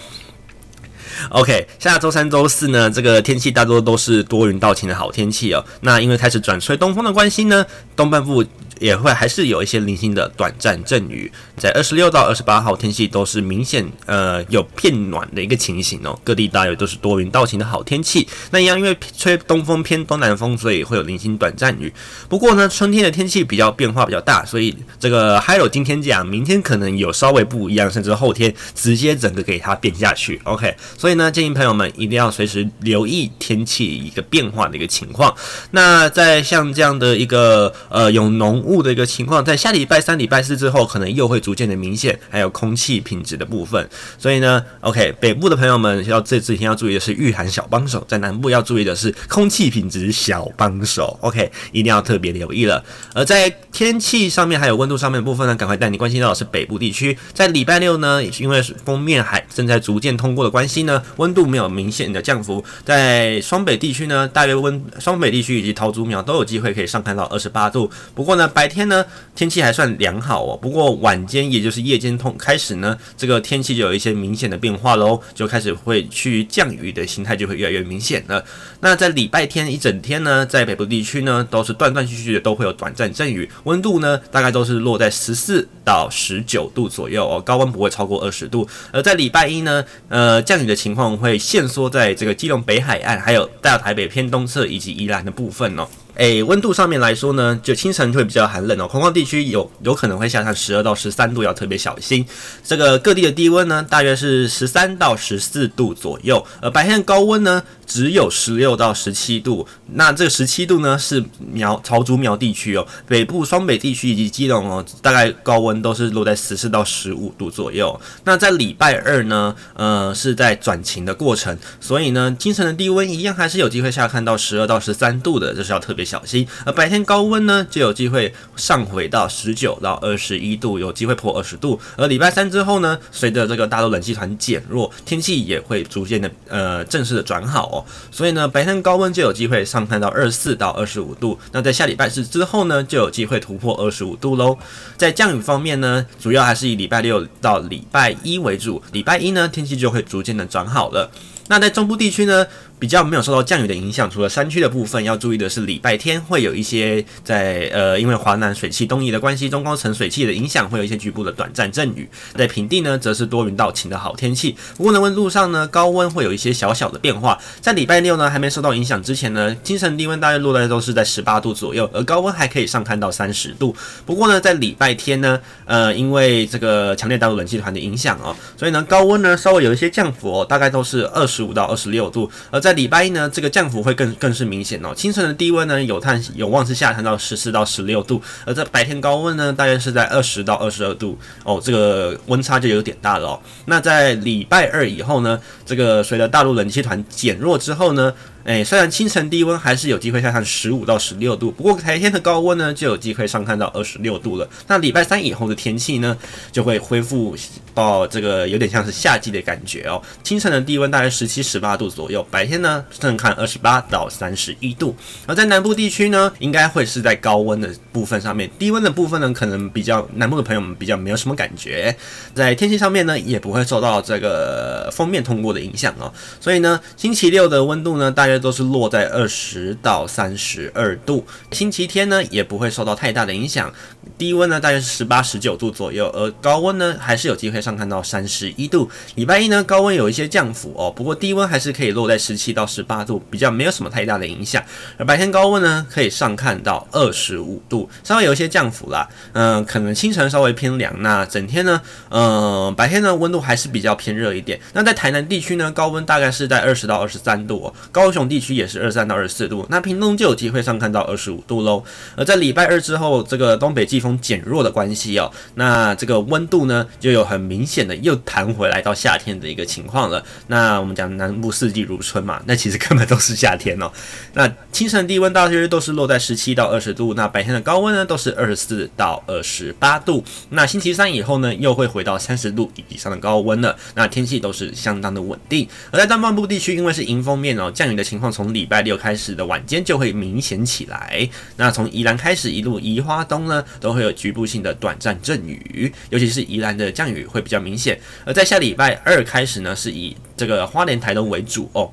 OK，下周三、周四呢，这个天气大多都是多云到晴的好天气哦。那因为开始转吹东风的关系呢，东半部。也会还是有一些零星的短暂阵雨，在二十六到二十八号天气都是明显呃有变暖的一个情形哦，各地大约都是多云到晴的好天气。那一样因为吹东风偏东南风，所以会有零星短暂雨。不过呢，春天的天气比较变化比较大，所以这个 Hello 今天讲，明天可能有稍微不一样，甚至后天直接整个给它变下去。OK，所以呢，建议朋友们一定要随时留意天气一个变化的一个情况。那在像这样的一个呃有浓雾的一个情况，在下礼拜三、礼拜四之后，可能又会逐渐的明显，还有空气品质的部分。所以呢，OK，北部的朋友们要这次天要注意的是御寒小帮手，在南部要注意的是空气品质小帮手。OK，一定要特别留意了。而在天气上面还有温度上面的部分呢，赶快带你关心到的是北部地区，在礼拜六呢，因为锋面还正在逐渐通过的关系呢，温度没有明显的降幅。在双北地区呢，大约温双北地区以及桃竹苗都有机会可以上看到二十八度。不过呢，白天呢，天气还算良好哦。不过晚间，也就是夜间通开始呢，这个天气就有一些明显的变化喽，就开始会去降雨的形态就会越来越明显了。那在礼拜天一整天呢，在北部地区呢，都是断断续续的都会有短暂阵雨，温度呢大概都是落在十四到十九度左右哦，高温不会超过二十度。而在礼拜一呢，呃，降雨的情况会限缩在这个基隆北海岸，还有大台北偏东侧以及宜兰的部分哦。诶，温度上面来说呢，就清晨会比较寒冷哦，空旷地区有有可能会下降十二到十三度，要特别小心。这个各地的低温呢，大约是十三到十四度左右，而白天的高温呢，只有十六到十七度。那这个十七度呢，是苗潮竹苗地区哦，北部双北地区以及基隆哦，大概高温都是落在十四到十五度左右。那在礼拜二呢，呃，是在转晴的过程，所以呢，清晨的低温一样还是有机会下看到十二到十三度的，这是要特别。小心，而白天高温呢，就有机会上回到十九到二十一度，有机会破二十度。而礼拜三之后呢，随着这个大陆冷气团减弱，天气也会逐渐的呃正式的转好哦。所以呢，白天高温就有机会上看到二十四到二十五度。那在下礼拜四之后呢，就有机会突破二十五度喽。在降雨方面呢，主要还是以礼拜六到礼拜一为主。礼拜一呢，天气就会逐渐的转好了。那在中部地区呢，比较没有受到降雨的影响，除了山区的部分要注意的是，礼拜天会有一些在呃，因为华南水汽东移的关系，中高层水汽的影响，会有一些局部的短暂阵雨。在平地呢，则是多云到晴的好天气。不过呢，温度上呢，高温会有一些小小的变化。在礼拜六呢，还没受到影响之前呢，清晨低温大约落在都是在十八度左右，而高温还可以上看到三十度。不过呢，在礼拜天呢，呃，因为这个强烈大陆冷气团的影响哦，所以呢，高温呢稍微有一些降幅哦，大概都是二十五到二十六度。而在礼拜一呢，这个降幅会更更是明显哦。清晨的低温呢，有探有望是下探到十四到十六度，而在白天高温呢，大约是在二十到二十二度哦。这个温差就有点大了哦。那在礼拜二以后呢，这个随着大陆冷气团减弱之后呢，哎，虽然清晨低温还是有机会上看十五到十六度，不过白天的高温呢就有机会上看到二十六度了。那礼拜三以后的天气呢，就会恢复到这个有点像是夏季的感觉哦。清晨的低温大概十七、十八度左右，白天呢正看二十八到三十一度。而在南部地区呢，应该会是在高温的部分上面，低温的部分呢可能比较南部的朋友们比较没有什么感觉，在天气上面呢也不会受到这个封面通过的影响哦。所以呢，星期六的温度呢大约都是落在二十到三十二度，星期天呢也不会受到太大的影响，低温呢大约是十八、十九度左右，而高温呢还是有机会上看到三十一度。礼拜一呢高温有一些降幅哦，不过低温还是可以落在十七到十八度，比较没有什么太大的影响。而白天高温呢可以上看到二十五度，稍微有一些降幅啦，嗯、可能清晨稍微偏凉，那整天呢，嗯、白天呢温度还是比较偏热一点。那在台南地区呢，高温大概是在二十到二十三度哦，高雄地区也是二三到二十四度，那屏东就有机会上看到二十五度喽。而在礼拜二之后，这个东北季风减弱的关系哦，那这个温度呢就有很明显的又弹回来到夏天的一个情况了。那我们讲南部四季如春嘛，那其实根本都是夏天哦。那清晨低温大约都是落在十七到二十度，那白天的高温呢都是二十四到二十八度。那星期三以后呢又会回到三十度以上的高温了，那天气都是相当的稳定。而在东半部地区，因为是迎风面哦，降雨的情情况从礼拜六开始的晚间就会明显起来。那从宜兰开始一路宜花东呢，都会有局部性的短暂阵雨，尤其是宜兰的降雨会比较明显。而在下礼拜二开始呢，是以这个花莲、台东为主哦。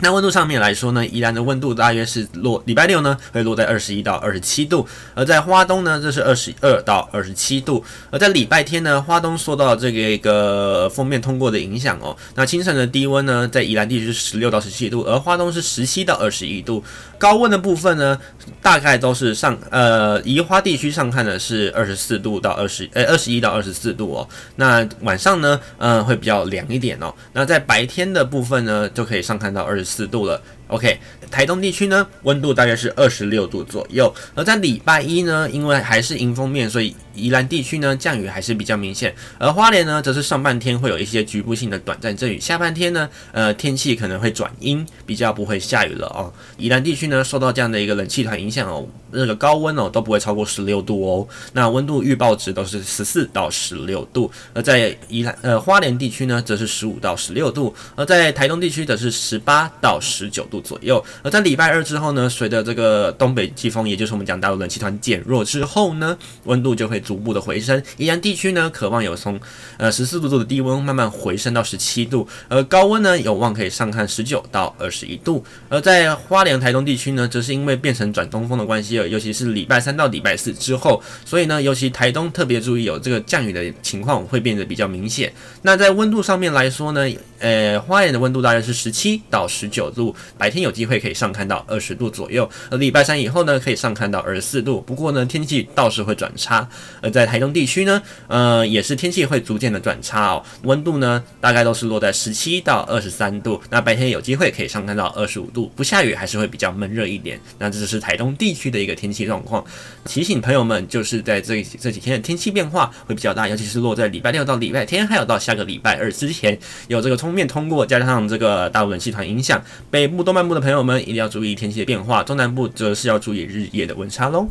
那温度上面来说呢，宜兰的温度大约是落礼拜六呢会落在二十一到二十七度，而在花东呢这是二十二到二十七度，而在礼拜天呢，花东受到这个一个锋面通过的影响哦，那清晨的低温呢在宜兰地区是十六到十七度，而花东是十七到二十一度，高温的部分呢大概都是上呃宜花地区上看的是二十四度到二十呃二十一到二十四度哦，那晚上呢嗯、呃、会比较凉一点哦，那在白天的部分呢就可以上看到二十四度了。OK，台东地区呢，温度大约是二十六度左右。而在礼拜一呢，因为还是迎风面，所以宜兰地区呢降雨还是比较明显。而花莲呢，则是上半天会有一些局部性的短暂阵雨，下半天呢，呃，天气可能会转阴，比较不会下雨了哦。宜兰地区呢，受到这样的一个冷气团影响哦，那个高温哦都不会超过十六度哦。那温度预报值都是十四到十六度。而在宜兰呃花莲地区呢，则是十五到十六度。而在台东地区则是十八到十九度。左右，而在礼拜二之后呢，随着这个东北季风，也就是我们讲大陆冷气团减弱之后呢，温度就会逐步的回升。宜兰地区呢，渴望有从呃十四度度的低温慢慢回升到十七度，而高温呢有望可以上看十九到二十一度。而在花莲、台东地区呢，则是因为变成转东风的关系，尤其是礼拜三到礼拜四之后，所以呢，尤其台东特别注意有这个降雨的情况会变得比较明显。那在温度上面来说呢，呃，花莲的温度大约是十七到十九度。白天有机会可以上看到二十度左右，而礼拜三以后呢，可以上看到二十四度。不过呢，天气倒是会转差。而在台东地区呢，呃，也是天气会逐渐的转差哦。温度呢，大概都是落在十七到二十三度。那白天有机会可以上看到二十五度，不下雨还是会比较闷热一点。那这就是台东地区的一个天气状况。提醒朋友们，就是在这这几天的天气变化会比较大，尤其是落在礼拜六到礼拜天，还有到下个礼拜二之前，有这个封面通过，加上这个大陆冷气团影响，北部东半部的朋友们一定要注意天气的变化，中南部则是要注意日夜的温差喽。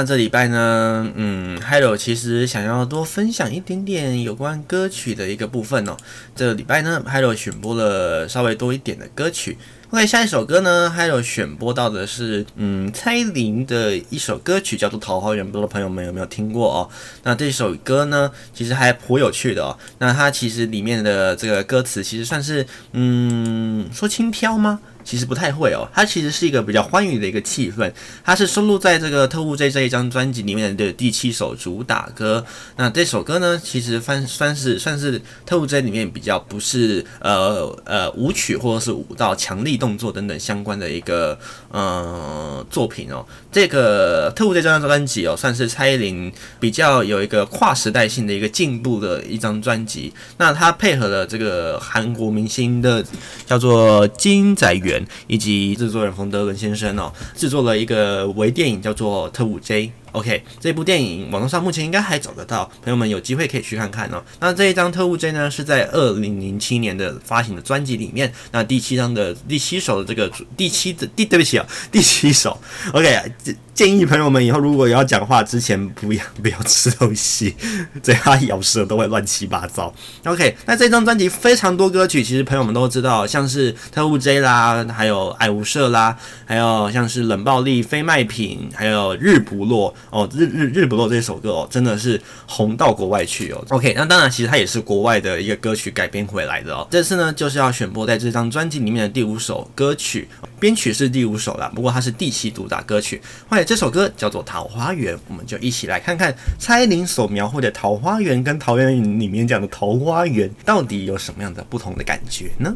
那这礼拜呢，嗯，Hello 其实想要多分享一点点有关歌曲的一个部分哦。这礼拜呢，Hello 选播了稍微多一点的歌曲。OK，下一首歌呢，Hello 选播到的是，嗯，蔡依林的一首歌曲，叫做《桃花源》，不知道朋友们有没有听过哦？那这首歌呢，其实还颇有趣的哦。那它其实里面的这个歌词，其实算是，嗯，说轻飘吗？其实不太会哦，它其实是一个比较欢愉的一个气氛，它是收录在这个特务 J 这一张专辑里面的第七首主打歌。那这首歌呢，其实算算是算是特务 J 里面比较不是呃呃舞曲或者是舞蹈强力动作等等相关的一个呃作品哦。这个特务 J 这张专辑哦，算是蔡依林比较有一个跨时代性的一个进步的一张专辑。那它配合了这个韩国明星的叫做金宰元。以及制作人冯德伦先生哦，制作了一个微电影，叫做《特务 J》。OK，这部电影网络上目前应该还找得到，朋友们有机会可以去看看哦。那这一张《特务 J》呢，是在二零零七年的发行的专辑里面，那第七张的第七首的这个第七的第对不起啊，第七首。OK，建议朋友们以后如果要讲话之前不要 不要吃东西，嘴巴咬舌都会乱七八糟。OK，那这张专辑非常多歌曲，其实朋友们都知道，像是《特务 J》啦，还有《爱无赦》啦，还有像是《冷暴力》、《非卖品》，还有《日不落》。哦，日日日不落这首歌哦，真的是红到国外去哦。OK，那当然，其实它也是国外的一个歌曲改编回来的哦。这次呢，就是要选播在这张专辑里面的第五首歌曲，编曲是第五首啦，不过它是第七主打歌曲。后来这首歌叫做《桃花源》，我们就一起来看看蔡依林所描绘的桃花源跟桃源里面讲的桃花源到底有什么样的不同的感觉呢？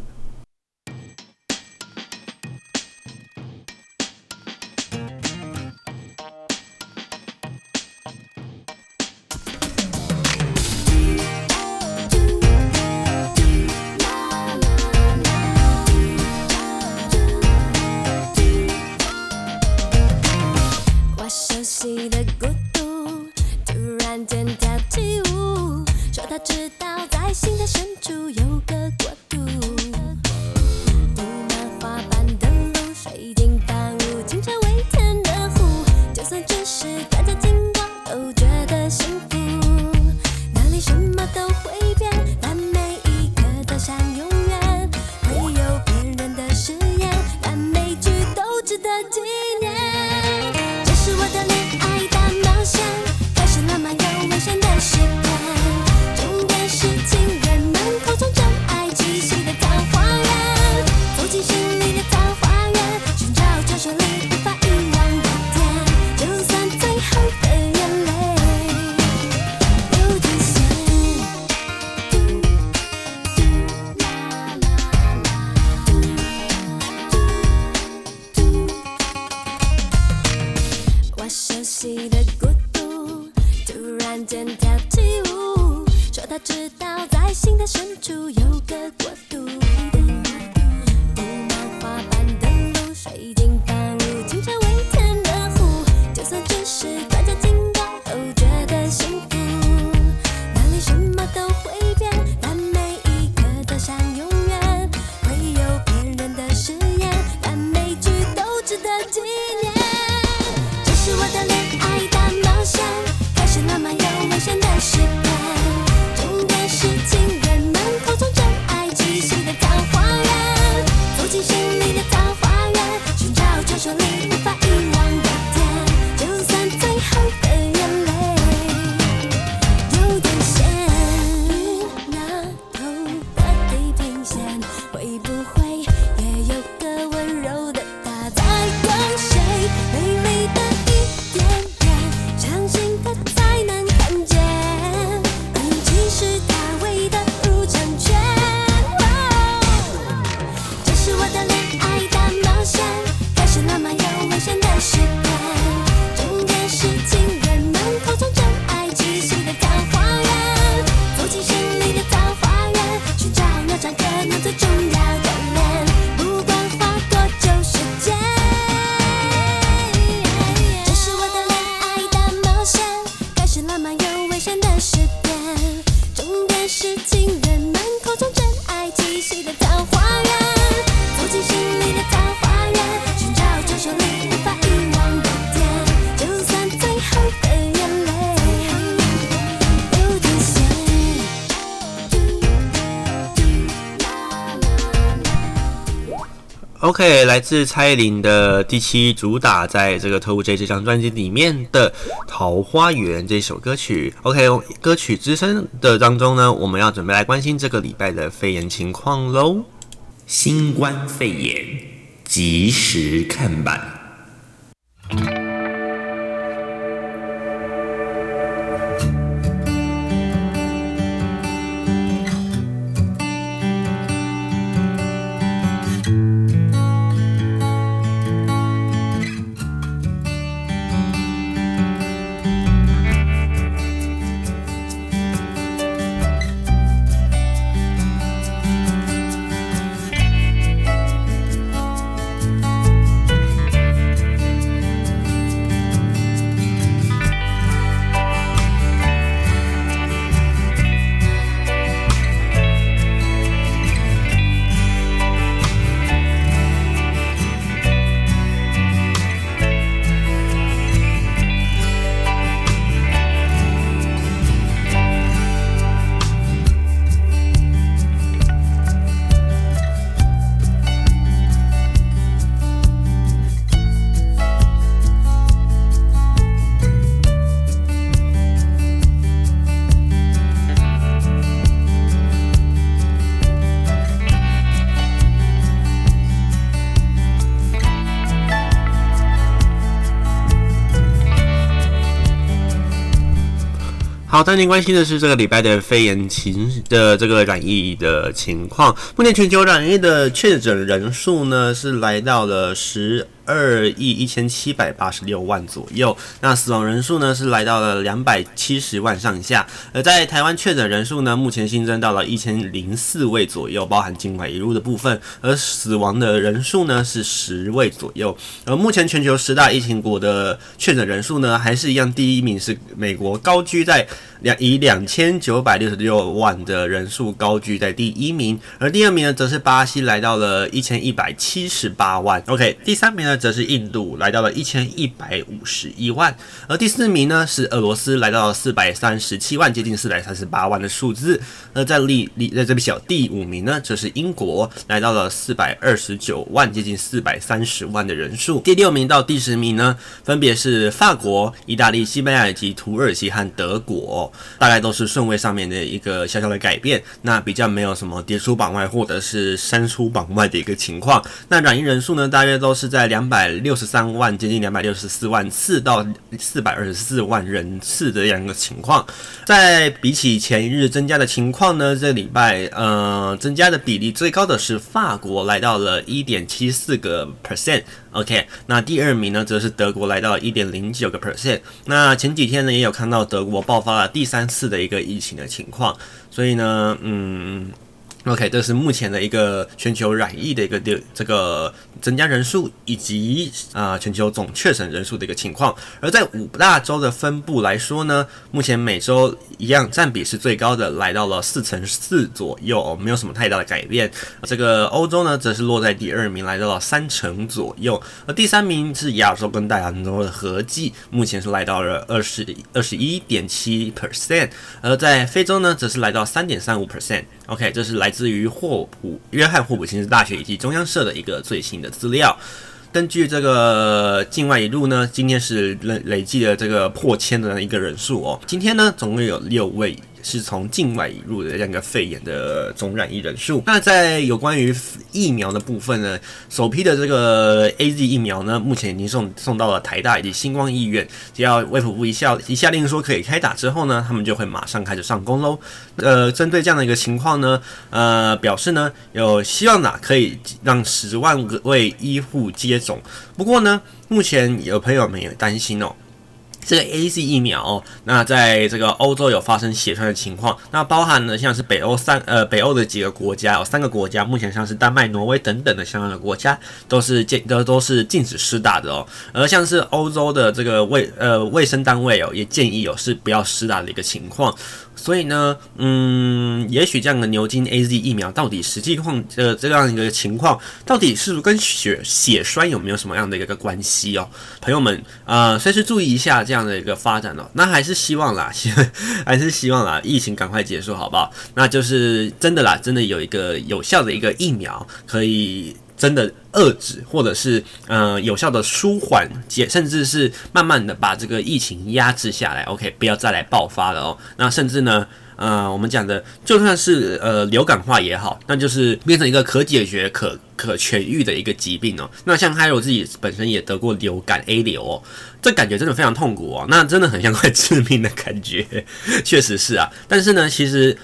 来自蔡依林的第七主打，在这个《特务 J》这张专辑里面的《桃花源》这首歌曲。OK，歌曲之声的当中呢，我们要准备来关心这个礼拜的肺炎情况喽。新冠肺炎及时看板。好，带您关心的是这个礼拜的肺炎情的这个染疫的情况。目前全球染疫的确诊人数呢，是来到了十二亿一千七百八十六万左右，那死亡人数呢是来到了两百七十万上下。而在台湾确诊人数呢，目前新增到了一千零四位左右，包含境外移入的部分。而死亡的人数呢是十位左右。而目前全球十大疫情国的确诊人数呢，还是一样，第一名是美国，高居在两以两千九百六十六万的人数高居在第一名。而第二名呢，则是巴西，来到了一千一百七十八万。OK，第三名呢？则是印度来到了一千一百五十一万，而第四名呢是俄罗斯来到了四百三十七万，接近四百三十八万的数字。而在历历在这边小第五名呢，则是英国来到了四百二十九万，接近四百三十万的人数。第六名到第十名呢，分别是法国、意大利、西班牙以及土耳其和德国，大概都是顺位上面的一个小小的改变。那比较没有什么跌出榜外或者是删出榜外的一个情况。那染疫人数呢，大约都是在两。百六十三万，接近两百六十四万次到四百二十四万人次的这样一个情况，在比起前一日增加的情况呢，这礼拜呃增加的比例最高的是法国，来到了一点七四个 percent。OK，那第二名呢则是德国，来到了一点零九个 percent。那前几天呢也有看到德国爆发了第三次的一个疫情的情况，所以呢，嗯。OK，这是目前的一个全球染疫的一个这个增加人数，以及啊、全球总确诊人数的一个情况。而在五大洲的分布来说呢，目前美洲一样占比是最高的，来到了四成四左右，没有什么太大的改变。这个欧洲呢，则是落在第二名，来到了三成左右。而第三名是亚洲跟大洋洲的合计，目前是来到了二十二十一点七 percent。而在非洲呢，则是来到三点三五 percent。OK，这是来自于霍普约翰霍普金斯大学以及中央社的一个最新的资料。根据这个境外一路呢，今天是累累计的这个破千的一个人数哦。今天呢，总共有六位。是从境外引入的这样一个肺炎的总染疫人数。那在有关于疫苗的部分呢，首批的这个 AZ 疫苗呢，目前已经送送到了台大以及星光医院。只要卫福部一下一下令说可以开打之后呢，他们就会马上开始上工喽。呃，针对这样的一个情况呢，呃，表示呢有希望呢可以让十万个位医护接种。不过呢，目前有朋友们也担心哦。这个 A C 疫苗哦，那在这个欧洲有发生血栓的情况，那包含呢像是北欧三呃北欧的几个国家有三个国家，目前像是丹麦、挪威等等的相关的国家都是禁都都是禁止施打的哦，而像是欧洲的这个卫呃卫生单位哦也建议有是不要施打的一个情况。所以呢，嗯，也许这样的牛津 AZ 疫苗到底实际况呃这样一个情况，到底是不是跟血血栓有没有什么样的一个关系哦？朋友们啊，呃，随时注意一下这样的一个发展哦。那还是希望啦，还是希望啦，疫情赶快结束，好不好？那就是真的啦，真的有一个有效的一个疫苗可以。真的遏制，或者是呃有效的舒缓，解甚至是慢慢的把这个疫情压制下来。OK，不要再来爆发了哦。那甚至呢，呃，我们讲的就算是呃流感化也好，那就是变成一个可解决、可可痊愈的一个疾病哦。那像 Hiro 自己本身也得过流感 A 流哦，这感觉真的非常痛苦哦，那真的很像快致命的感觉，确实是啊。但是呢，其实。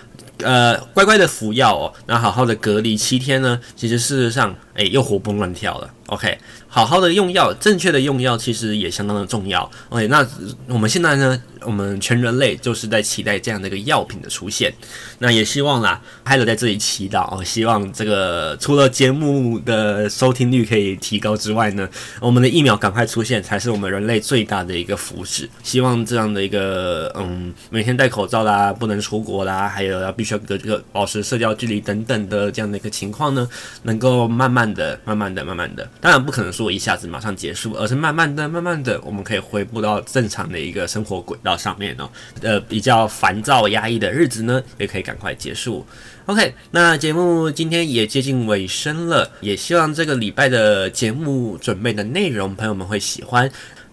呃，乖乖的服药哦，那好好的隔离七天呢，其实事实上，哎，又活蹦乱跳了。OK，好好的用药，正确的用药，其实也相当的重要。OK，那我们现在呢，我们全人类就是在期待这样的一个药品的出现。那也希望啦，还有在这里祈祷哦，希望这个除了节目的收听率可以提高之外呢，我们的疫苗赶快出现，才是我们人类最大的一个福祉。希望这样的一个嗯，每天戴口罩啦，不能出国啦，还有要必须。这个保持社交距离等等的这样的一个情况呢，能够慢慢慢的、慢慢的、慢慢的，当然不可能说一下子马上结束，而是慢慢的、慢慢的，我们可以恢复到正常的一个生活轨道上面哦。呃，比较烦躁压抑的日子呢，也可以赶快结束。OK，那节目今天也接近尾声了，也希望这个礼拜的节目准备的内容，朋友们会喜欢。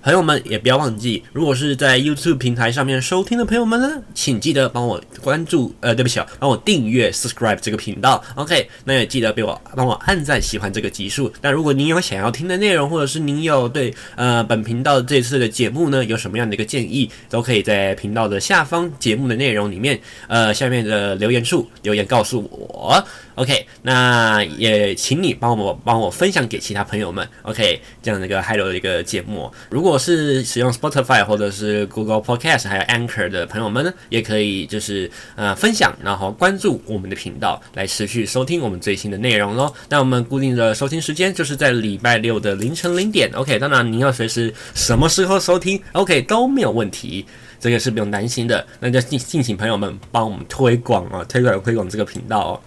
朋友们也不要忘记，如果是在 YouTube 平台上面收听的朋友们呢，请记得帮我关注，呃，对不起啊，帮我订阅 subscribe 这个频道。OK，那也记得给我帮我按赞喜欢这个集数。那如果您有想要听的内容，或者是您有对呃本频道这次的节目呢有什么样的一个建议，都可以在频道的下方节目的内容里面，呃，下面的留言处留言告诉我。OK，那也请你帮我帮我分享给其他朋友们。OK，这样的一个 Hello 的一个节目，如果是使用 Spotify 或者是 Google Podcast 还有 Anchor 的朋友们呢，也可以就是呃分享，然后关注我们的频道，来持续收听我们最新的内容喽。那我们固定的收听时间就是在礼拜六的凌晨零点。OK，当然您要随时什么时候收听，OK 都没有问题，这个是不用担心的。那就敬敬请朋友们帮我们推广啊，推广推广这个频道哦。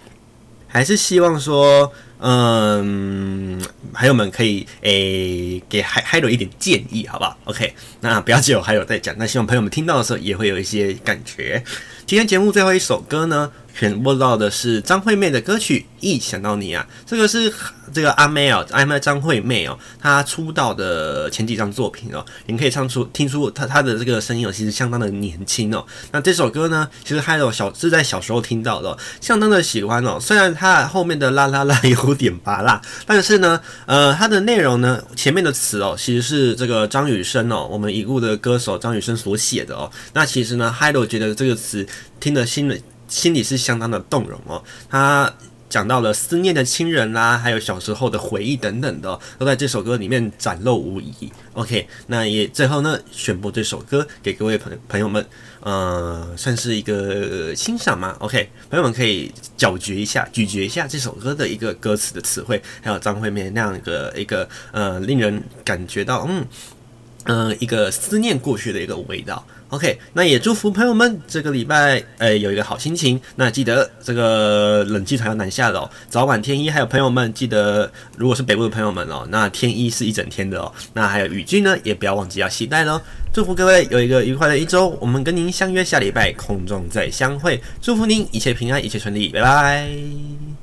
还是希望说，嗯，朋友们可以诶、给海海 o 一点建议，好不好？OK，那不要只有海 o 在讲，那希望朋友们听到的时候也会有一些感觉。今天节目最后一首歌呢，选播到的是张惠妹的歌曲《一想到你》啊，这个是这个阿妹哦，阿妹张惠妹哦，她出道的前几张作品哦，你可以唱出听出她她的这个声音哦，其实相当的年轻哦。那这首歌呢，其实还有小是在小时候听到的，相当的喜欢哦。虽然它后面的啦啦啦有点拔辣，但是呢，呃，它的内容呢，前面的词哦，其实是这个张雨生哦，我们已故的歌手张雨生所写的哦。那其实呢，Hello 觉得这个词听得心里。心里是相当的动容哦，他讲到了思念的亲人啦，还有小时候的回忆等等的，都在这首歌里面展露无遗。OK，那也最后呢，选播这首歌给各位朋朋友们，呃，算是一个欣赏嘛。OK，朋友们可以咀嚼一下，咀嚼一下这首歌的一个歌词的词汇，还有张惠妹那样一个一个呃，令人感觉到嗯嗯、一个思念过去的一个味道。OK，那也祝福朋友们这个礼拜，诶、有一个好心情。那记得这个冷气团要南下了哦，早晚天一。还有朋友们记得，如果是北部的朋友们哦，那天一是一整天的哦。那还有雨具呢，也不要忘记要携带喽。祝福各位有一个愉快的一周，我们跟您相约下礼拜空中再相会。祝福您一切平安，一切顺利，拜拜。